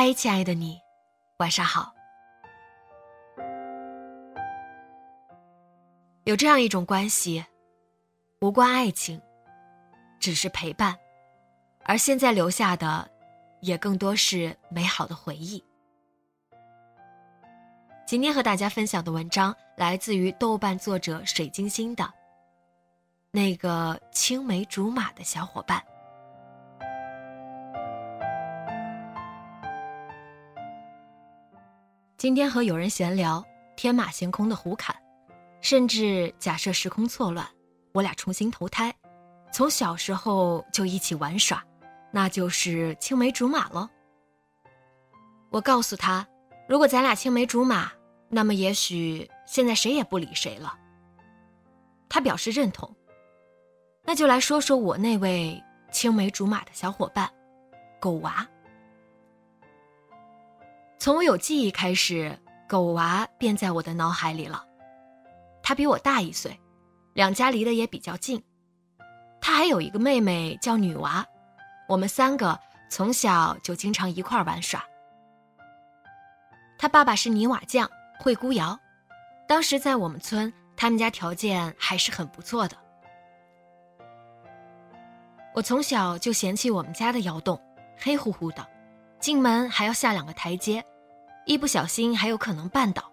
嗨，亲爱的你，晚上好。有这样一种关系，无关爱情，只是陪伴，而现在留下的，也更多是美好的回忆。今天和大家分享的文章来自于豆瓣作者水晶星的《那个青梅竹马的小伙伴》。今天和有人闲聊天马行空的胡侃，甚至假设时空错乱，我俩重新投胎，从小时候就一起玩耍，那就是青梅竹马喽。我告诉他，如果咱俩青梅竹马，那么也许现在谁也不理谁了。他表示认同。那就来说说我那位青梅竹马的小伙伴，狗娃。从我有记忆开始，狗娃便在我的脑海里了。他比我大一岁，两家离得也比较近。他还有一个妹妹叫女娃，我们三个从小就经常一块玩耍。他爸爸是泥瓦匠，会孤窑。当时在我们村，他们家条件还是很不错的。我从小就嫌弃我们家的窑洞，黑乎乎的。进门还要下两个台阶，一不小心还有可能绊倒。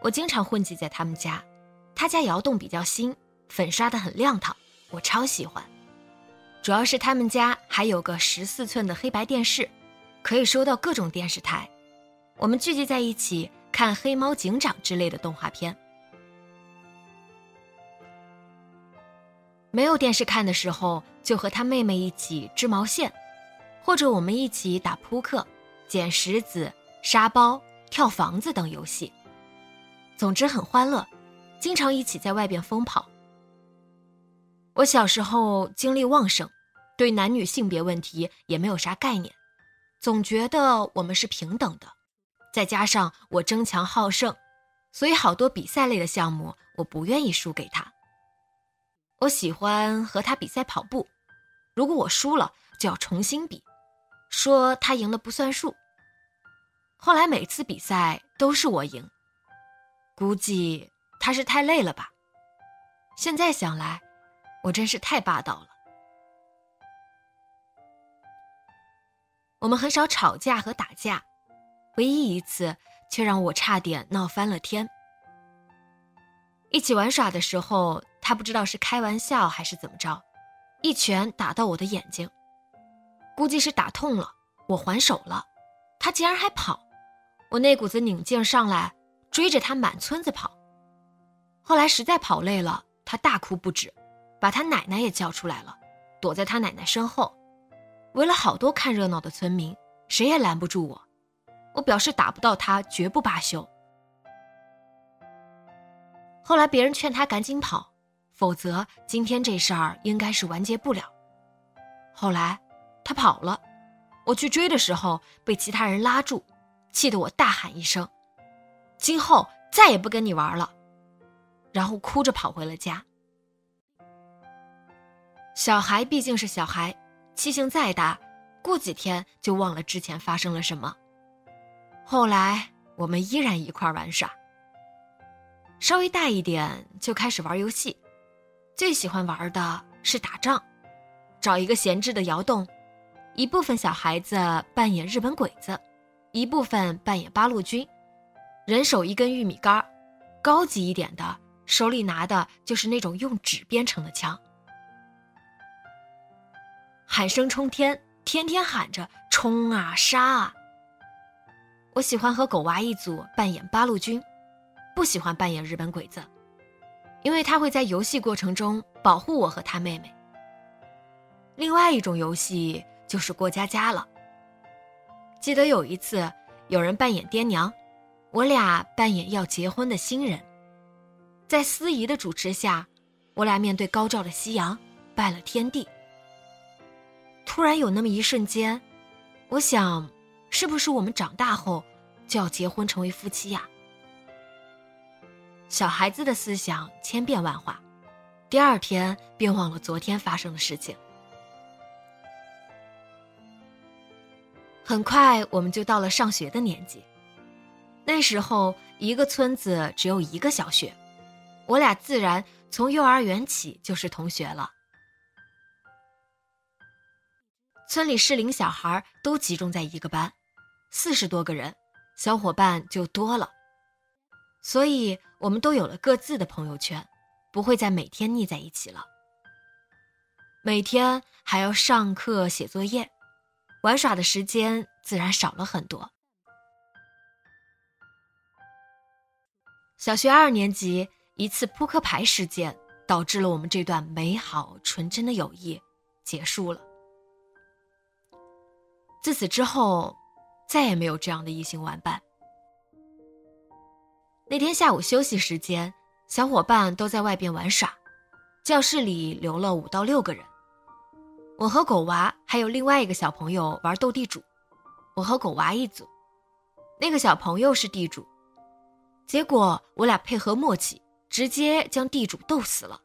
我经常混迹在他们家，他家窑洞比较新，粉刷的很亮堂，我超喜欢。主要是他们家还有个十四寸的黑白电视，可以收到各种电视台。我们聚集在一起看《黑猫警长》之类的动画片。没有电视看的时候，就和他妹妹一起织毛线。或者我们一起打扑克、捡石子、沙包、跳房子等游戏，总之很欢乐，经常一起在外边疯跑。我小时候精力旺盛，对男女性别问题也没有啥概念，总觉得我们是平等的。再加上我争强好胜，所以好多比赛类的项目我不愿意输给他。我喜欢和他比赛跑步，如果我输了就要重新比。说他赢了不算数。后来每次比赛都是我赢，估计他是太累了吧。现在想来，我真是太霸道了。我们很少吵架和打架，唯一一次却让我差点闹翻了天。一起玩耍的时候，他不知道是开玩笑还是怎么着，一拳打到我的眼睛。估计是打痛了，我还手了，他竟然还跑，我那股子拧劲上来，追着他满村子跑。后来实在跑累了，他大哭不止，把他奶奶也叫出来了，躲在他奶奶身后，围了好多看热闹的村民，谁也拦不住我。我表示打不到他绝不罢休。后来别人劝他赶紧跑，否则今天这事儿应该是完结不了。后来。他跑了，我去追的时候被其他人拉住，气得我大喊一声：“今后再也不跟你玩了。”然后哭着跑回了家。小孩毕竟是小孩，气性再大，过几天就忘了之前发生了什么。后来我们依然一块玩耍。稍微大一点就开始玩游戏，最喜欢玩的是打仗，找一个闲置的窑洞。一部分小孩子扮演日本鬼子，一部分扮演八路军，人手一根玉米杆高级一点的手里拿的就是那种用纸编成的枪，喊声冲天，天天喊着冲啊杀啊！我喜欢和狗娃一组扮演八路军，不喜欢扮演日本鬼子，因为他会在游戏过程中保护我和他妹妹。另外一种游戏就是过家家了。记得有一次，有人扮演爹娘，我俩扮演要结婚的新人，在司仪的主持下，我俩面对高照的夕阳，拜了天地。突然有那么一瞬间，我想。是不是我们长大后就要结婚成为夫妻呀？小孩子的思想千变万化，第二天便忘了昨天发生的事情。很快我们就到了上学的年纪，那时候一个村子只有一个小学，我俩自然从幼儿园起就是同学了。村里适龄小孩都集中在一个班。四十多个人，小伙伴就多了，所以我们都有了各自的朋友圈，不会再每天腻在一起了。每天还要上课写作业，玩耍的时间自然少了很多。小学二年级一次扑克牌事件，导致了我们这段美好纯真的友谊结束了。自此之后。再也没有这样的异性玩伴。那天下午休息时间，小伙伴都在外边玩耍，教室里留了五到六个人。我和狗娃还有另外一个小朋友玩斗地主，我和狗娃一组，那个小朋友是地主。结果我俩配合默契，直接将地主斗死了。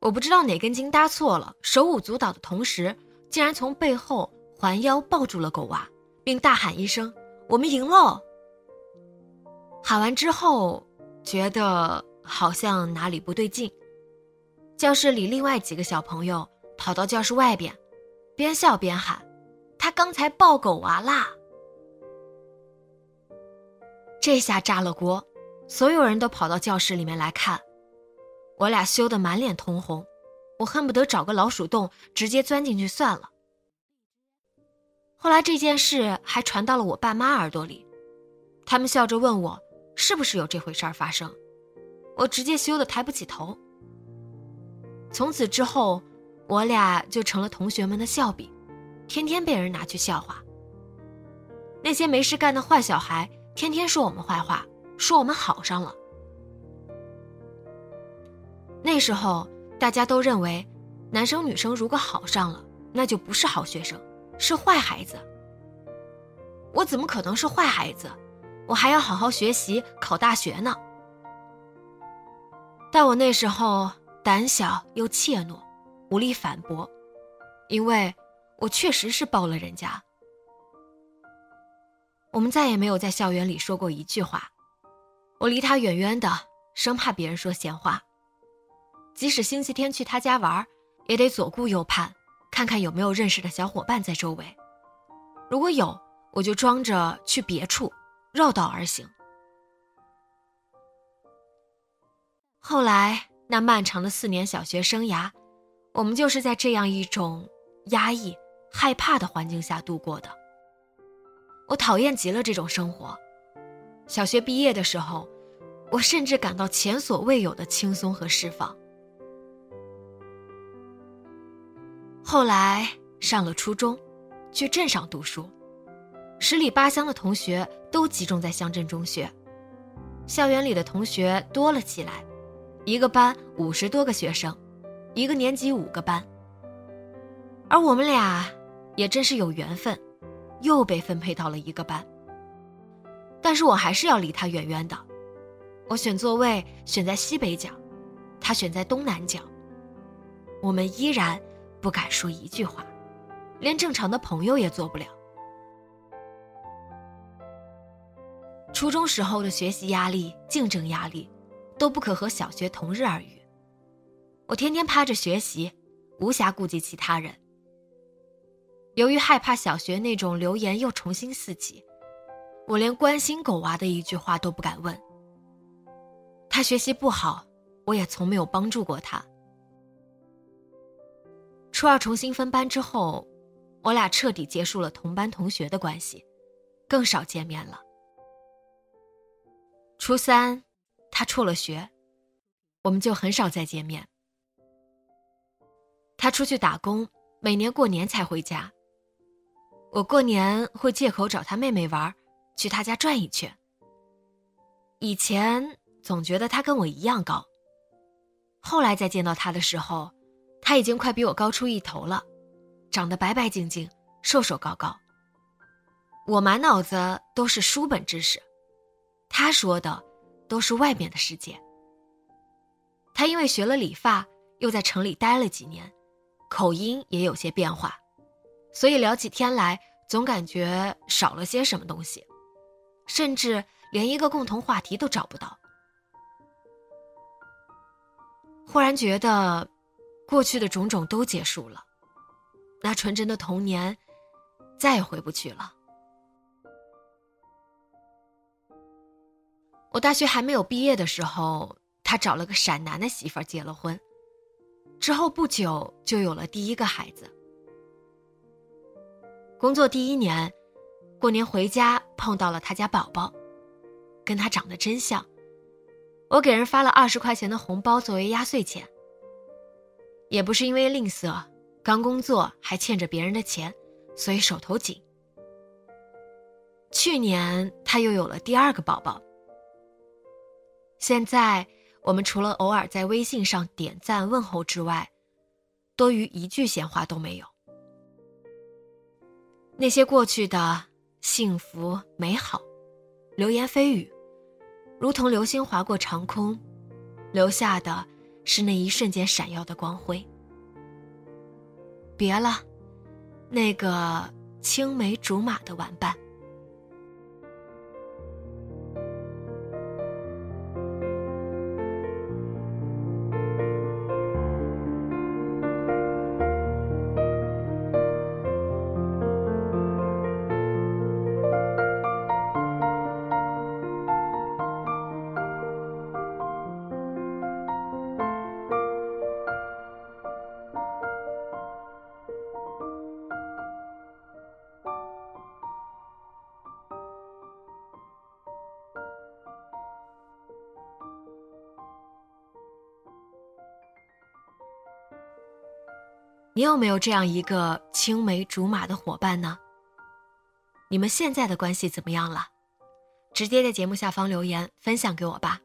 我不知道哪根筋搭错了，手舞足蹈的同时，竟然从背后。环腰抱住了狗娃，并大喊一声：“我们赢了！”喊完之后，觉得好像哪里不对劲。教室里另外几个小朋友跑到教室外边，边笑边喊：“他刚才抱狗娃啦！”这下炸了锅，所有人都跑到教室里面来看，我俩羞得满脸通红，我恨不得找个老鼠洞直接钻进去算了。后来这件事还传到了我爸妈耳朵里，他们笑着问我是不是有这回事儿发生，我直接羞得抬不起头。从此之后，我俩就成了同学们的笑柄，天天被人拿去笑话。那些没事干的坏小孩天天说我们坏话，说我们好上了。那时候大家都认为，男生女生如果好上了，那就不是好学生。是坏孩子，我怎么可能是坏孩子？我还要好好学习，考大学呢。但我那时候胆小又怯懦，无力反驳，因为我确实是抱了人家。我们再也没有在校园里说过一句话，我离他远远的，生怕别人说闲话。即使星期天去他家玩，也得左顾右盼。看看有没有认识的小伙伴在周围，如果有，我就装着去别处，绕道而行。后来那漫长的四年小学生涯，我们就是在这样一种压抑、害怕的环境下度过的。我讨厌极了这种生活。小学毕业的时候，我甚至感到前所未有的轻松和释放。后来上了初中，去镇上读书，十里八乡的同学都集中在乡镇中学，校园里的同学多了起来，一个班五十多个学生，一个年级五个班。而我们俩也真是有缘分，又被分配到了一个班。但是我还是要离他远远的，我选座位选在西北角，他选在东南角，我们依然。不敢说一句话，连正常的朋友也做不了。初中时候的学习压力、竞争压力，都不可和小学同日而语。我天天趴着学习，无暇顾及其他人。由于害怕小学那种流言又重新四起，我连关心狗娃的一句话都不敢问。他学习不好，我也从没有帮助过他。初二重新分班之后，我俩彻底结束了同班同学的关系，更少见面了。初三，他辍了学，我们就很少再见面。他出去打工，每年过年才回家。我过年会借口找他妹妹玩，去他家转一圈。以前总觉得他跟我一样高，后来再见到他的时候，他已经快比我高出一头了，长得白白净净、瘦瘦高高。我满脑子都是书本知识，他说的都是外面的世界。他因为学了理发，又在城里待了几年。口音也有些变化，所以聊起天来总感觉少了些什么东西，甚至连一个共同话题都找不到。忽然觉得，过去的种种都结束了，那纯真的童年再也回不去了。我大学还没有毕业的时候，他找了个陕南的媳妇儿结了婚。之后不久就有了第一个孩子。工作第一年，过年回家碰到了他家宝宝，跟他长得真像。我给人发了二十块钱的红包作为压岁钱。也不是因为吝啬，刚工作还欠着别人的钱，所以手头紧。去年他又有了第二个宝宝。现在。我们除了偶尔在微信上点赞问候之外，多余一句闲话都没有。那些过去的幸福美好，流言蜚语，如同流星划过长空，留下的是那一瞬间闪耀的光辉。别了，那个青梅竹马的玩伴。你有没有这样一个青梅竹马的伙伴呢？你们现在的关系怎么样了？直接在节目下方留言分享给我吧。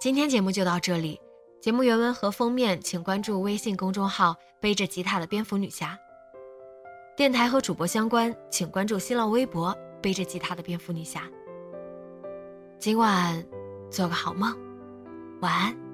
今天节目就到这里，节目原文和封面请关注微信公众号“背着吉他的蝙蝠女侠”。电台和主播相关，请关注新浪微博“背着吉他的蝙蝠女侠”。今晚做个好梦，晚安。